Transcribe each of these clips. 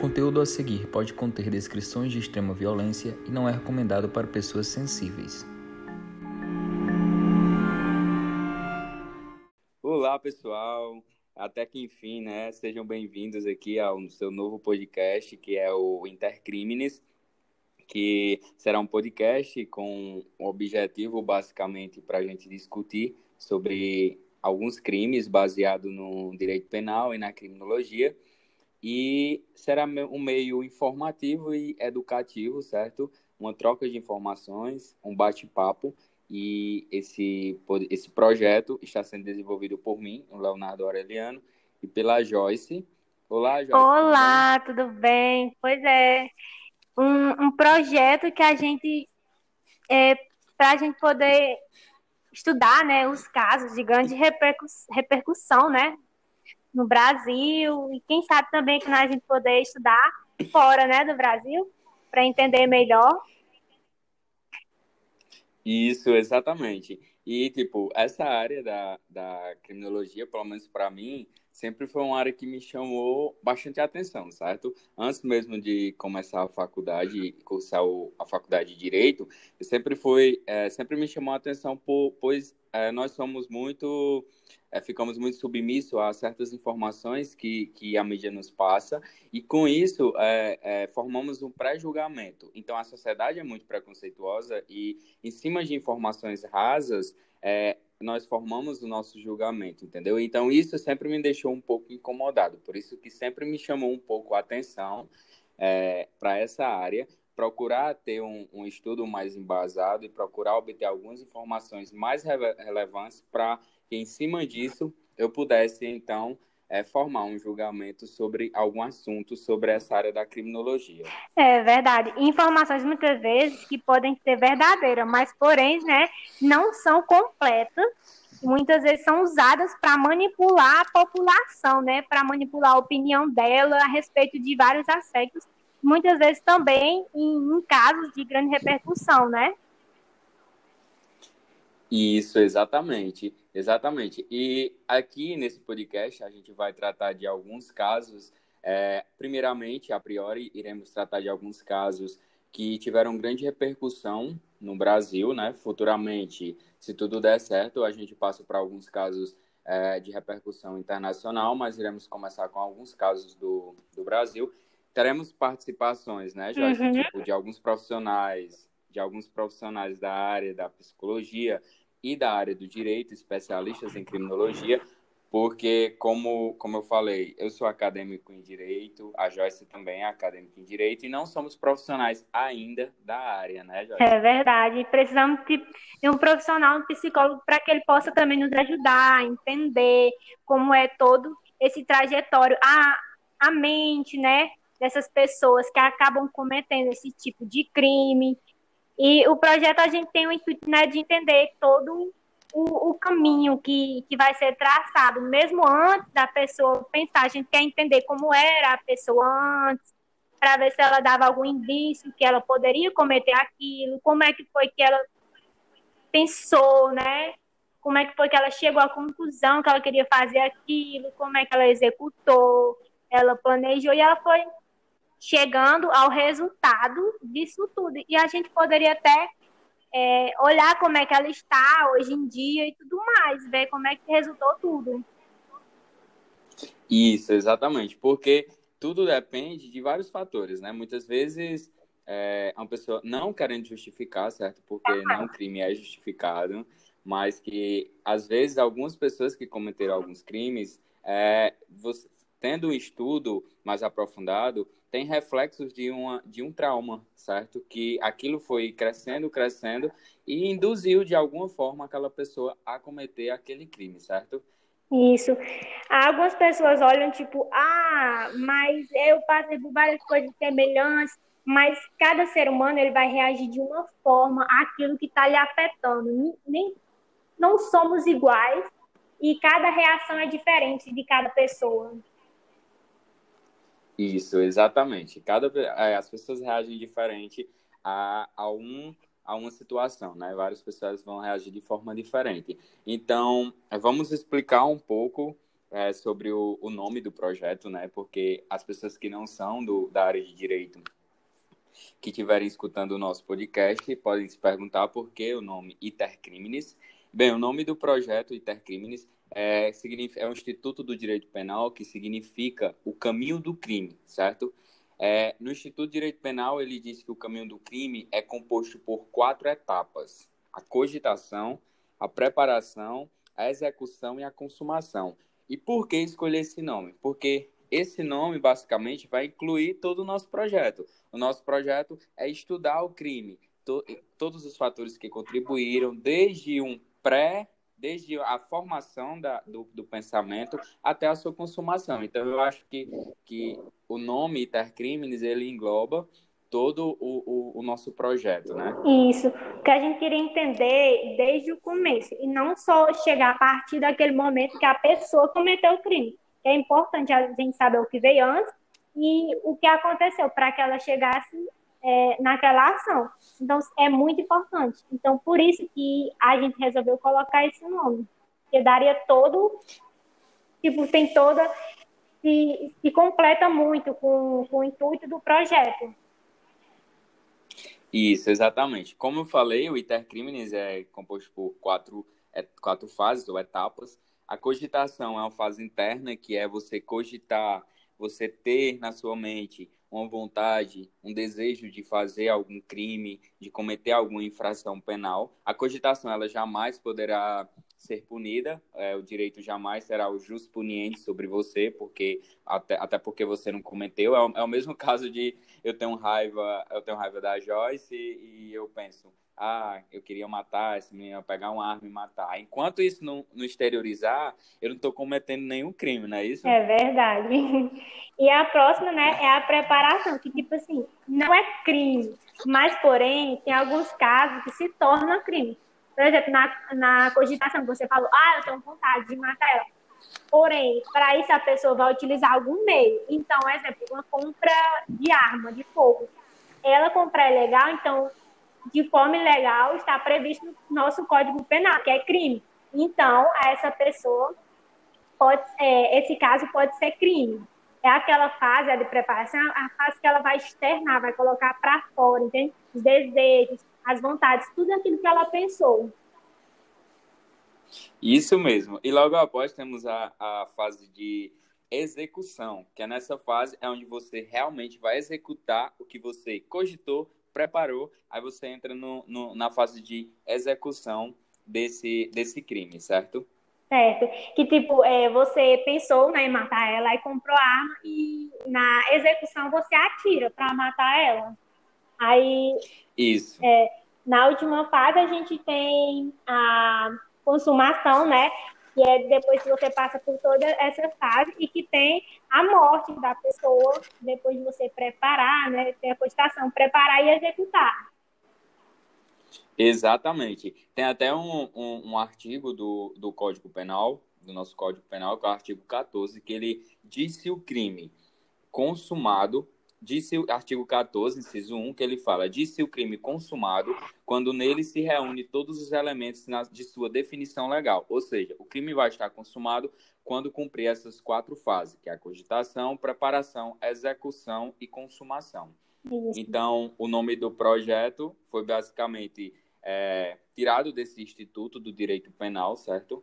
conteúdo a seguir pode conter descrições de extrema violência e não é recomendado para pessoas sensíveis. Olá, pessoal. Até que enfim, né? Sejam bem-vindos aqui ao seu novo podcast, que é o Intercrimes, que será um podcast com o objetivo, basicamente, para a gente discutir sobre alguns crimes baseados no direito penal e na criminologia e será um meio informativo e educativo, certo? Uma troca de informações, um bate-papo e esse, esse projeto está sendo desenvolvido por mim, o Leonardo Aureliano, e pela Joyce. Olá, Joyce. Olá, tudo bem? Pois é, um, um projeto que a gente, é, para a gente poder estudar né, os casos de grande repercussão, né, no Brasil e quem sabe também que nós a gente poder estudar fora, né, do Brasil, para entender melhor. Isso, exatamente. E, tipo, essa área da, da criminologia, pelo menos para mim, sempre foi uma área que me chamou bastante atenção, certo? Antes mesmo de começar a faculdade, cursar a faculdade de Direito, sempre foi, é, sempre me chamou a atenção, por, pois é, nós somos muito é, ficamos muito submissos a certas informações que, que a mídia nos passa, e com isso é, é, formamos um pré-julgamento. Então, a sociedade é muito preconceituosa e, em cima de informações rasas, é, nós formamos o nosso julgamento, entendeu? Então, isso sempre me deixou um pouco incomodado, por isso que sempre me chamou um pouco a atenção é, para essa área, procurar ter um, um, estudo mais embasado e procurar obter algumas informações mais relevantes para que em cima disso eu pudesse então é, formar um julgamento sobre algum assunto sobre essa área da criminologia. É verdade. Informações muitas vezes que podem ser verdadeiras, mas porém, né, não são completas. Muitas vezes são usadas para manipular a população, né, para manipular a opinião dela a respeito de vários aspectos. Muitas vezes também em, em casos de grande repercussão, né? Isso, exatamente. Exatamente. E aqui nesse podcast a gente vai tratar de alguns casos. É, primeiramente, a priori, iremos tratar de alguns casos que tiveram grande repercussão no Brasil, né? Futuramente, se tudo der certo, a gente passa para alguns casos é, de repercussão internacional, mas iremos começar com alguns casos do, do Brasil. Teremos participações, né, Jorge? Uhum. Tipo, de alguns profissionais, de alguns profissionais da área da psicologia, e da área do direito, especialistas em criminologia, porque, como, como eu falei, eu sou acadêmico em direito, a Joyce também é acadêmica em direito, e não somos profissionais ainda da área, né, Joyce? É verdade. Precisamos de um profissional, um psicólogo, para que ele possa também nos ajudar a entender como é todo esse trajetório, a, a mente, né, dessas pessoas que acabam cometendo esse tipo de crime, e o projeto a gente tem o intuito né, de entender todo o, o, caminho que, que vai ser traçado, mesmo antes da pessoa pensar. A gente quer entender como era a pessoa antes, para ver se ela dava algum indício que ela poderia cometer aquilo, como é que foi que ela pensou, né? Como é que foi que ela chegou à conclusão que ela queria fazer aquilo, como é que ela executou, ela planejou e ela foi chegando ao resultado disso tudo. E a gente poderia até é, olhar como é que ela está hoje em dia e tudo mais, ver como é que resultou tudo. Isso, exatamente, porque tudo depende de vários fatores, né? Muitas vezes é, uma pessoa não querendo justificar, certo? Porque não crime é justificado, mas que às vezes algumas pessoas que cometeram alguns crimes, é, você, tendo um estudo mais aprofundado, tem reflexos de, uma, de um trauma, certo? Que aquilo foi crescendo, crescendo e induziu de alguma forma aquela pessoa a cometer aquele crime, certo? Isso. Algumas pessoas olham tipo, ah, mas eu passei por várias coisas semelhantes, mas cada ser humano ele vai reagir de uma forma àquilo que está lhe afetando. Nem, não somos iguais e cada reação é diferente de cada pessoa. Isso, exatamente. Cada é, as pessoas reagem diferente a, a um a uma situação, né? Várias pessoas vão reagir de forma diferente. Então, vamos explicar um pouco é, sobre o, o, nome do projeto, né? Porque as pessoas que não são do, da área de direito, que estiverem escutando o nosso podcast, podem se perguntar por que o nome Intercrimes. Bem, o nome do projeto Intercrimes é, é um Instituto do Direito Penal que significa o caminho do crime, certo? É, no Instituto de Direito Penal, ele diz que o caminho do crime é composto por quatro etapas: a cogitação, a preparação, a execução e a consumação. E por que escolher esse nome? Porque esse nome, basicamente, vai incluir todo o nosso projeto. O nosso projeto é estudar o crime, to todos os fatores que contribuíram, desde um pré desde a formação da, do, do, pensamento até a sua consumação. Então, eu acho que, que o nome Intercrimes, ele engloba todo o, o, o, nosso projeto, né? Isso, que a gente queria entender desde o começo, e não só chegar a partir daquele momento que a pessoa cometeu o crime. É importante a gente saber o que veio antes e o que aconteceu para que ela chegasse é, naquela ação. Então, é muito importante. Então, por isso que a gente resolveu colocar esse nome. Que daria todo. Tipo, tem toda. Se, se completa muito com, com o intuito do projeto. Isso, exatamente. Como eu falei, o Intercrimes é composto por quatro, é, quatro fases ou etapas. A cogitação é uma fase interna, que é você cogitar, você ter na sua mente uma vontade, um desejo de fazer algum crime, de cometer alguma infração penal, a cogitação ela jamais poderá ser punida, é, o direito jamais será o jus puniente sobre você, porque até, até porque você não cometeu. É o, é o mesmo caso de eu tenho raiva, eu tenho raiva da Joyce e, e eu penso, ah, eu queria matar esse menino, pegar uma arma e matar. Enquanto isso não, não exteriorizar, eu não estou cometendo nenhum crime, não é isso? É verdade. E a próxima, né, é a preparação, que tipo assim, não é crime, mas porém tem alguns casos que se tornam crime. Por exemplo, na, na cogitação, você falou, ah, eu tenho vontade de matar ela. Porém, para isso a pessoa vai utilizar algum meio. Então, exemplo, uma compra de arma, de fogo. Ela comprar é legal, então de forma ilegal está previsto no nosso Código Penal, que é crime. Então, essa pessoa pode, é, esse caso pode ser crime. É aquela fase de preparação, a fase que ela vai externar, vai colocar para fora, entende? Os desejos, as vontades, tudo aquilo que ela pensou. Isso mesmo. E logo após temos a, a fase de execução, que é nessa fase é onde você realmente vai executar o que você cogitou, preparou, aí você entra no, no, na fase de execução desse, desse crime, certo? Certo. Que tipo, é, você pensou né, em matar ela e comprou a arma e na execução você atira para matar ela. Aí. Isso. É, na última fase a gente tem a consumação, né? Que é depois que você passa por toda essa fase e que tem a morte da pessoa, depois de você preparar, né, ter a cogitação, preparar e executar. Exatamente. Tem até um, um, um, artigo do, do Código Penal, do nosso Código Penal, que é o artigo 14, que ele disse o crime consumado Disse o artigo 14, inciso 1, que ele fala: disse o crime consumado quando nele se reúne todos os elementos de sua definição legal. Ou seja, o crime vai estar consumado quando cumprir essas quatro fases, que é a cogitação, preparação, execução e consumação. Então, o nome do projeto foi basicamente é, tirado desse Instituto do Direito Penal, certo?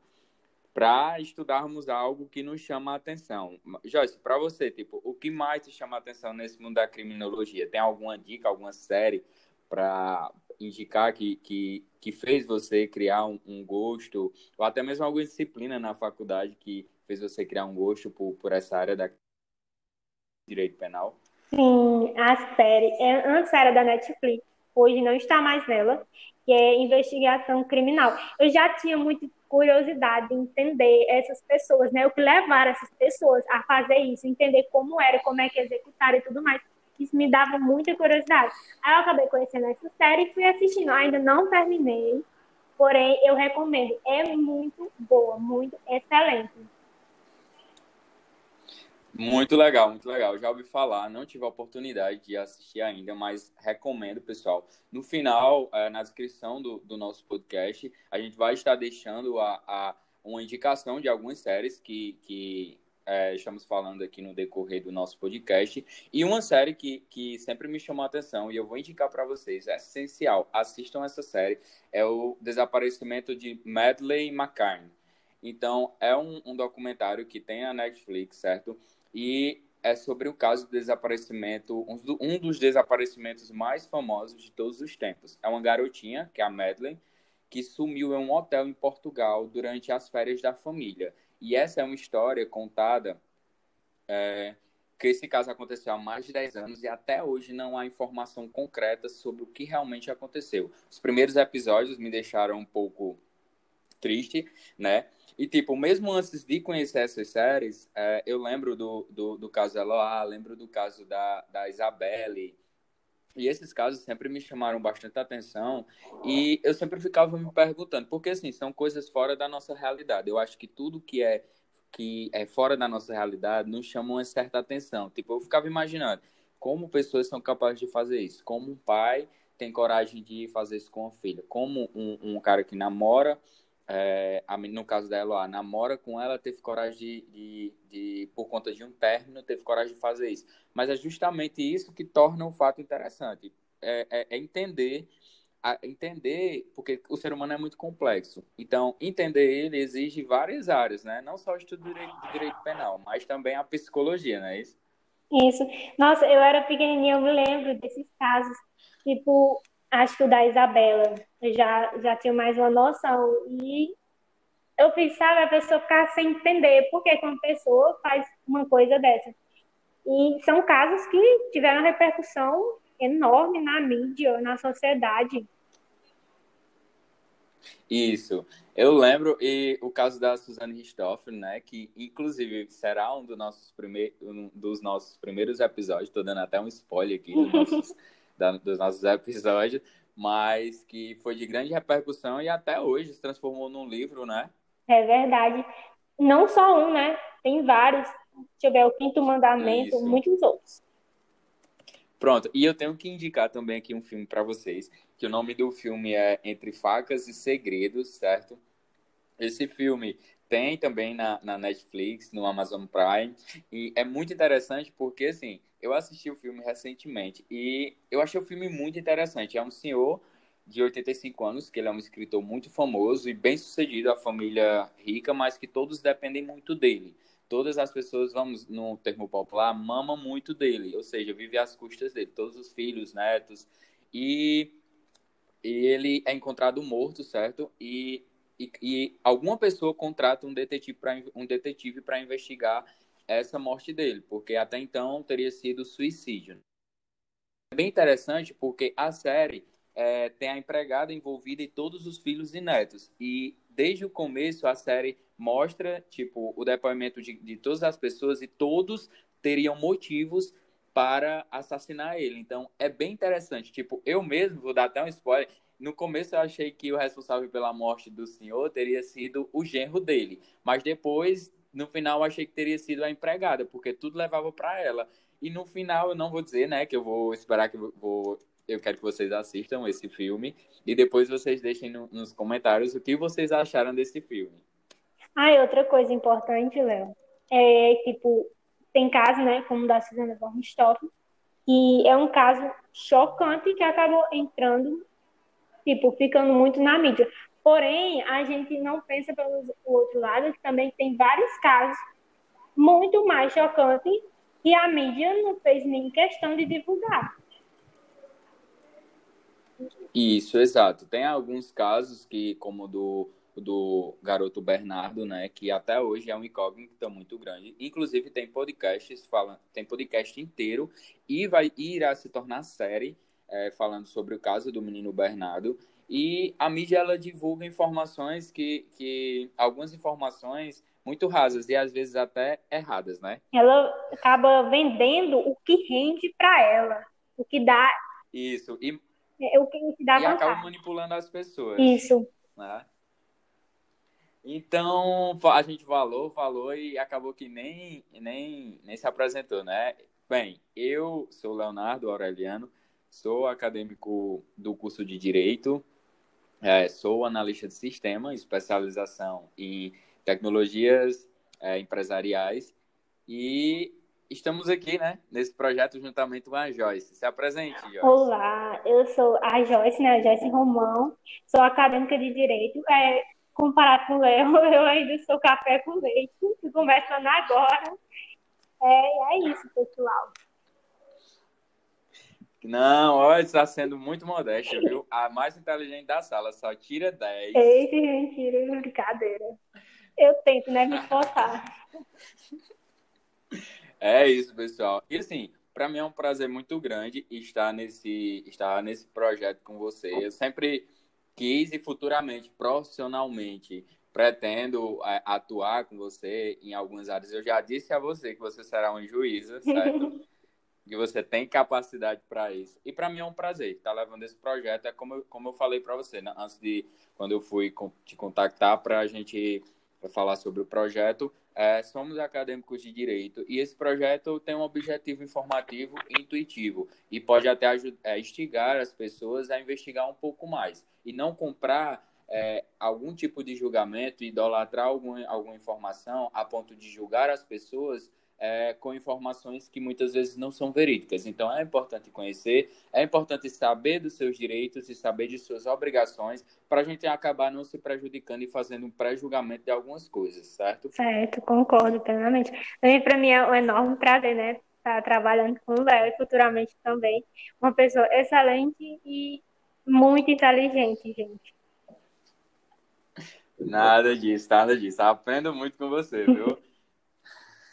Para estudarmos algo que nos chama a atenção. Joyce, para você, tipo, o que mais te chama a atenção nesse mundo da criminologia? Tem alguma dica, alguma série para indicar que, que, que fez você criar um, um, gosto, ou até mesmo alguma disciplina na faculdade que fez você criar um gosto por, por essa área da direito penal? Sim, a série, é, antes era da Netflix, hoje não está mais nela, que é investigação criminal. Eu já tinha muito curiosidade de entender essas pessoas, né? O que levaram essas pessoas a fazer isso, entender como era, como é que executaram e tudo mais. Isso me dava muita curiosidade. Aí eu acabei conhecendo essa série e fui assistindo. Ainda não terminei, porém eu recomendo. É muito boa, muito excelente. Muito legal, muito legal. Já ouvi falar, não tive a oportunidade de assistir ainda, mas recomendo, pessoal. No final, é, na descrição do, do, nosso podcast, a gente vai estar deixando a, a uma indicação de algumas séries que, que é, estamos falando aqui no decorrer do nosso podcast. E uma série que, que sempre me chamou a atenção e eu vou indicar para vocês, é essencial, assistam essa série, é o Desaparecimento de Madeleine McCann. Então, é um, um documentário que tem a Netflix, certo? E é sobre o caso do desaparecimento, um dos desaparecimentos mais famosos de todos os tempos. É uma garotinha, que é a Madeleine, que sumiu em um hotel em Portugal durante as férias da família. E essa é uma história contada é, que esse caso aconteceu há mais de 10 anos e até hoje não há informação concreta sobre o que realmente aconteceu. Os primeiros episódios me deixaram um pouco triste, né? E, tipo, mesmo antes de conhecer essas séries, é, eu lembro do, do, do caso Eloá, lembro do caso da, da Isabelle, e esses casos sempre me chamaram bastante atenção e eu sempre ficava me perguntando, porque assim, são coisas fora da nossa realidade. Eu acho que tudo que é que é fora da nossa realidade nos chama uma certa atenção. Tipo, eu ficava imaginando como pessoas são capazes de fazer isso, como um pai tem coragem de fazer isso com a filha, como um, um cara que namora é, no caso dela, a namora com ela, teve coragem de, de, de, por conta de um término, teve coragem de fazer isso. Mas é justamente isso que torna o fato interessante. É, é, é entender, a, entender, porque o ser humano é muito complexo. Então, entender ele exige várias áreas, né? Não só o estudo de direito, de direito penal, mas também a psicologia, não é isso? Isso. Nossa, eu era pequenininha, eu me lembro desses casos. Tipo, acho que o da Isabela, eu já, já tinha mais uma noção. E eu fiz, sabe, a pessoa ficar sem entender por que uma pessoa faz uma coisa dessa. E são casos que tiveram repercussão enorme na mídia, na sociedade. Isso. Eu lembro, e o caso da Suzane Ristoff, né, que inclusive será um, dos nossos primeiros, um dos nossos primeiros episódios, estou dando até um spoiler aqui dos nossos da, dos nossos episódios, mas que foi de grande repercussão e até hoje se transformou num livro, né? É verdade. Não só um, né? Tem vários. Deixa eu ver, o Quinto Mandamento, Isso. muitos outros. Pronto, e eu tenho que indicar também aqui um filme para vocês, que o nome do filme é Entre Facas e Segredos, certo? Esse filme tem também na, na Netflix, no Amazon Prime, e é muito interessante porque, assim, eu assisti o filme recentemente e eu achei o filme muito interessante. É um senhor de 85 anos, que ele é um escritor muito famoso e bem sucedido, a família rica, mas que todos dependem muito dele. Todas as pessoas, vamos no termo popular, mamam muito dele, ou seja, vive às custas dele, todos os filhos, netos. E, e ele é encontrado morto, certo? E, e, e alguma pessoa contrata um detetive para um detetive para investigar essa morte dele, porque até então teria sido suicídio. É bem interessante porque a série é, tem a empregada envolvida e todos os filhos e netos. E desde o começo a série mostra tipo o depoimento de, de todas as pessoas e todos teriam motivos para assassinar ele. Então é bem interessante. Tipo, eu mesmo, vou dar até um spoiler. No começo eu achei que o responsável pela morte do senhor teria sido o genro dele. Mas depois no final eu achei que teria sido a empregada, porque tudo levava para ela. E no final eu não vou dizer, né, que eu vou esperar que eu vou eu quero que vocês assistam esse filme e depois vocês deixem no, nos comentários o que vocês acharam desse filme. Ah, e outra coisa importante, Léo, é tipo, tem caso, né, como da Susana von Richthofen, que é um caso chocante que acabou entrando, tipo, ficando muito na mídia. Porém, a gente não pensa pelo outro lado que também tem vários casos muito mais chocantes que a mídia não fez nem questão de divulgar. Isso, exato. Tem alguns casos que, como do, do garoto Bernardo, né, que até hoje é um incógnito muito grande. Inclusive tem podcasts falando, tem podcast inteiro e vai irá se tornar série é, falando sobre o caso do menino Bernardo. E a mídia ela divulga informações que, que algumas informações muito rasas e às vezes até erradas, né? Ela acaba vendendo o que rende para ela, o que dá. Isso. E, é, o que dá e acaba manipulando as pessoas. Isso. Né? Então, a gente falou, falou e acabou que nem, nem, nem se apresentou, né? Bem, eu sou Leonardo Aureliano, sou acadêmico do curso de Direito, é, sou analista de sistema, especialização em tecnologias é, empresariais. E estamos aqui, né, nesse projeto juntamente com a Joyce. Se apresente, Joyce. Olá, eu sou a Joyce, né, a Joyce Romão, sou acadêmica de Direito. É, comparado com o Léo, eu ainda sou café com leite, começando agora. É, é isso, pessoal. Não, olha, está sendo muito modesta, viu? A mais inteligente da sala, só tira 10. Eita, mentira, brincadeira. Eu tento, né, me esforçar. É isso, pessoal. E assim, para mim é um prazer muito grande estar nesse, estar nesse projeto com você. Eu sempre quis e futuramente, profissionalmente, pretendo é, atuar com você em algumas áreas. Eu já disse a você que você será uma juíza, certo? que você tem capacidade para isso. E para mim é um prazer estar levando esse projeto. É como eu, como eu falei para você, né? antes de quando eu fui te contactar para a gente falar sobre o projeto. É, somos acadêmicos de direito e esse projeto tem um objetivo informativo e intuitivo e pode até é, instigar as pessoas a investigar um pouco mais e não comprar é, algum tipo de julgamento, idolatrar algum, alguma informação a ponto de julgar as pessoas é, com informações que muitas vezes não são verídicas. Então é importante conhecer, é importante saber dos seus direitos e saber de suas obrigações para a gente acabar não se prejudicando e fazendo um pré-julgamento de algumas coisas, certo? Certo, concordo plenamente. Também para mim é um enorme prazer, né? Estar trabalhando com o Léo e futuramente também. Uma pessoa excelente e muito inteligente, gente. Nada disso, nada disso. Aprendo muito com você, viu?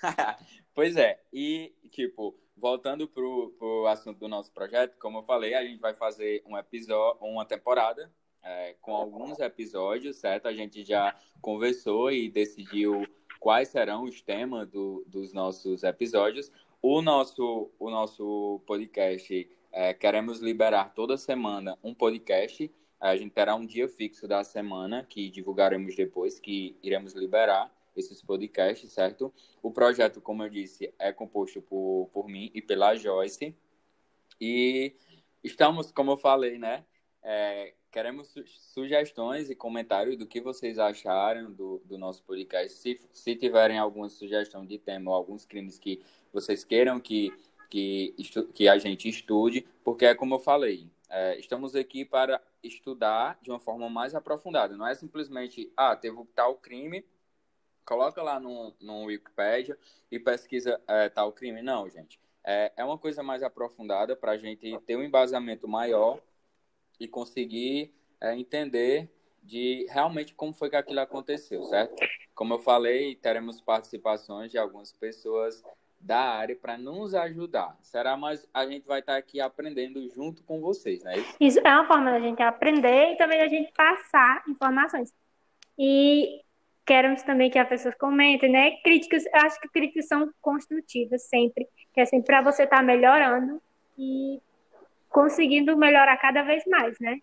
pois é, e tipo, voltando pro, pro assunto do nosso projeto, como eu falei, a gente vai fazer um episódio, uma temporada é, com alguns episódios, certo? A gente já conversou e decidiu quais serão os temas do, dos nossos episódios. O nosso, o nosso podcast, é, queremos liberar toda semana um podcast. A gente terá um dia fixo da semana que divulgaremos depois, que iremos liberar esses podcasts, certo? O projeto, como eu disse, é composto por, por mim e pela Joyce. E estamos, como eu falei, né? É, queremos su sugestões e comentários do que vocês acharam do, do nosso podcast. Se, se tiverem alguma sugestão de tema ou alguns crimes que vocês queiram que, que, que a gente estude, porque é como eu falei, é, estamos aqui para estudar de uma forma mais aprofundada. Não é simplesmente, ah, teve tal crime, coloca lá no, no Wikipedia e pesquisa é, tal crime. Não, gente. É, é uma coisa mais aprofundada para a gente ter um embasamento maior e conseguir é, entender de realmente como foi que aquilo aconteceu, certo? Como eu falei, teremos participações de algumas pessoas da área para nos ajudar. Será mais a gente vai estar aqui aprendendo junto com vocês, né? Isso, Isso é uma forma da gente aprender e também da gente passar informações. E queremos também que as pessoas comentem, né? Críticas, acho que críticas são construtivas sempre, que é sempre para você estar tá melhorando e conseguindo melhorar cada vez mais, né?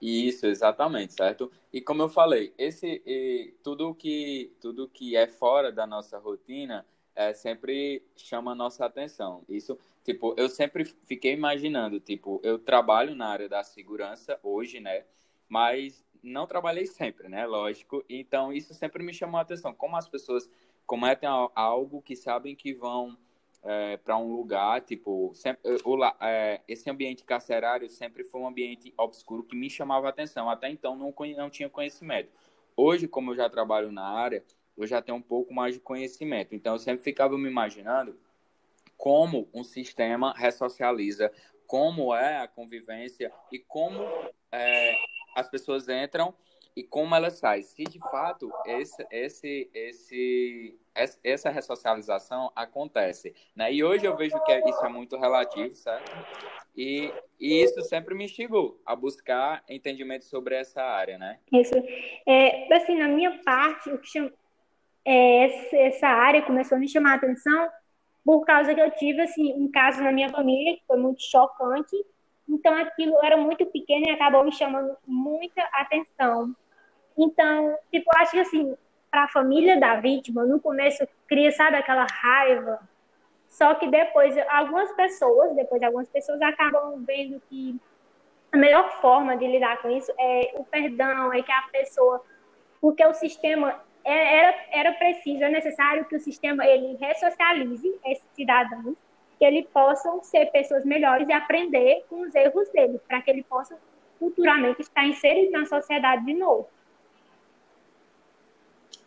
Isso, exatamente, certo? E como eu falei, esse e, tudo que tudo que é fora da nossa rotina é, sempre chama a nossa atenção. Isso, tipo, eu sempre fiquei imaginando, tipo, eu trabalho na área da segurança hoje, né? Mas não trabalhei sempre, né? Lógico. Então, isso sempre me chamou a atenção. Como as pessoas cometem algo que sabem que vão é, para um lugar, tipo, sempre, o, é, esse ambiente carcerário sempre foi um ambiente obscuro que me chamava a atenção. Até então, não, não tinha conhecimento. Hoje, como eu já trabalho na área, eu já tenho um pouco mais de conhecimento. Então, eu sempre ficava me imaginando como um sistema ressocializa, como é a convivência e como é, as pessoas entram e como elas saem. Se de fato esse, esse, esse, essa ressocialização acontece. Né? E hoje eu vejo que isso é muito relativo, certo? E, e isso sempre me instigou a buscar entendimento sobre essa área, né? Isso. É, assim, na minha parte, o que é, essa área começou a me chamar a atenção por causa que eu tive assim, um caso na minha família que foi muito chocante então aquilo era muito pequeno e acabou me chamando muita atenção. Então, tipo, acho que assim, para a família da vítima, no começo cria, sabe, aquela raiva. Só que depois, algumas pessoas, depois algumas pessoas acabam vendo que a melhor forma de lidar com isso é o perdão, é que a pessoa porque o sistema é, era, era preciso, é necessário que o sistema ele ressocialize esses cidadãos, que eles possam ser pessoas melhores e aprender com os erros deles, para que ele possa futuramente estar inserido na sociedade de novo.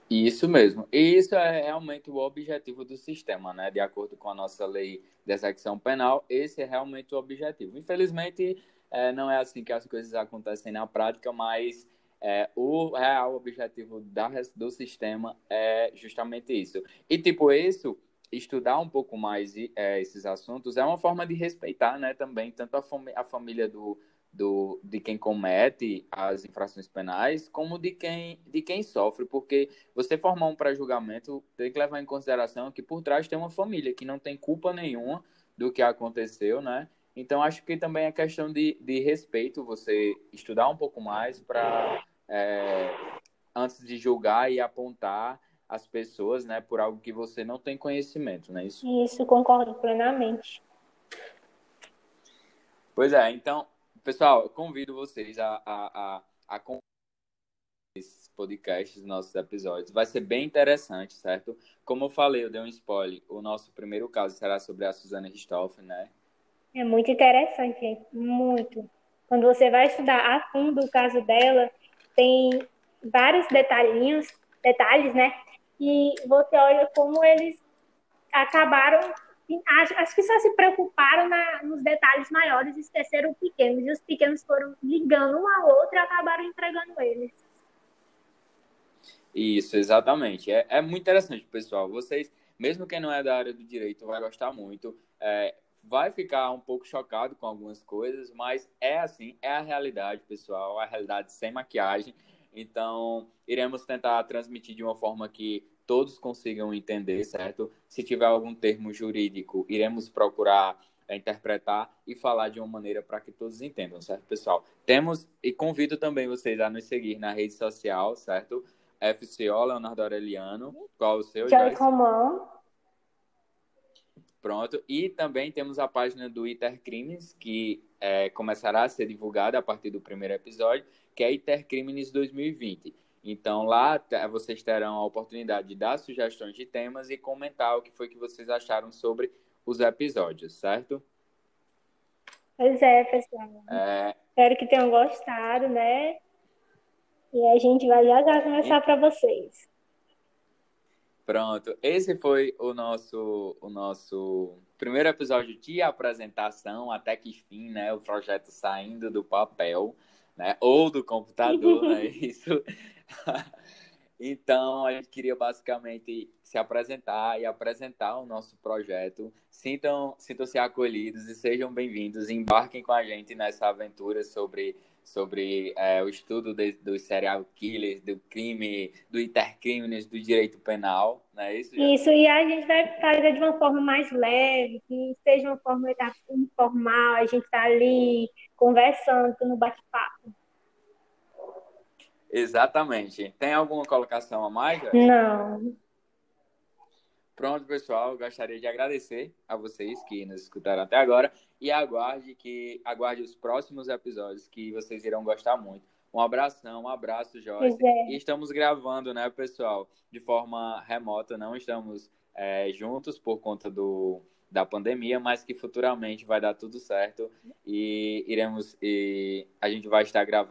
Isso mesmo. E isso é realmente o objetivo do sistema, né? De acordo com a nossa lei de execução penal, esse é realmente o objetivo. Infelizmente, é, não é assim que as coisas acontecem na prática, mas é, o real objetivo da, do sistema é justamente isso. E, tipo, isso, estudar um pouco mais é, esses assuntos é uma forma de respeitar, né, também, tanto a, fam a família do, do, de quem comete as infrações penais, como de quem, de quem sofre, porque você formar um pré-julgamento tem que levar em consideração que por trás tem uma família que não tem culpa nenhuma do que aconteceu, né? Então, acho que também é questão de, de respeito você estudar um pouco mais para, é, antes de julgar e apontar as pessoas, né, por algo que você não tem conhecimento, né? Isso, Isso concordo plenamente. Pois é, então, Pessoal, eu convido vocês a, a, a, a esses podcasts, nossos episódios. Vai ser bem interessante, certo? Como eu falei, eu dei um spoiler. O nosso primeiro caso será sobre a Suzana Ristoff, né? É muito interessante. Muito. Quando você vai estudar a fundo o caso dela, tem vários detalhinhos, detalhes, né? E você olha como eles acabaram acho, acho que só se preocuparam na, nos detalhes maiores e esqueceram os pequenos. E os pequenos foram ligando um ao outro e acabaram entregando eles. Isso, exatamente. É, é muito interessante, pessoal. Vocês, mesmo quem não é da área do direito, vai gostar muito. É, vai ficar um pouco chocado com algumas coisas, mas é assim, é a realidade, pessoal, a realidade sem maquiagem. Então, iremos tentar transmitir de uma forma que todos consigam entender, certo? Se tiver algum termo jurídico, iremos procurar é, interpretar e falar de uma maneira para que todos entendam, certo, pessoal? Temos, e convido também vocês a nos seguir na rede social, certo? FCO, Leonardo Aureliano. Qual o seu? Joy Comum. Pronto. E também temos a página do Intercrimes, que é, começará a ser divulgada a partir do primeiro episódio, que é Intercrimes 2020. Então lá vocês terão a oportunidade de dar sugestões de temas e comentar o que foi que vocês acharam sobre os episódios, certo? Pois é, pessoal. É... Espero que tenham gostado, né? E a gente vai já já começar e... para vocês. Pronto, esse foi o nosso o nosso primeiro episódio de apresentação, até que enfim, né? O projeto saindo do papel, né? Ou do computador, né? Isso então, a gente queria basicamente se apresentar e apresentar o nosso projeto. Sintam, sintam-se acolhidos e sejam bem-vindos. Embarquem com a gente nessa aventura sobre, sobre é, o estudo de, dos serial killers, do crime, do intercrimes, do direito penal. Não é isso? Isso, e a gente vai fazer de uma forma mais leve, que seja uma forma informal, a gente está ali conversando no bate-papo. Exatamente. Tem alguma colocação a mais? Não. Pronto, pessoal. Gostaria de agradecer a vocês que nos escutaram até agora e aguarde que aguarde os próximos episódios que vocês irão gostar muito. Um abração, um abraço, Joyce. É. E estamos gravando, né, pessoal, de forma remota. Não estamos é, juntos por conta do, da pandemia, mas que futuramente vai dar tudo certo e iremos e a gente vai estar gravando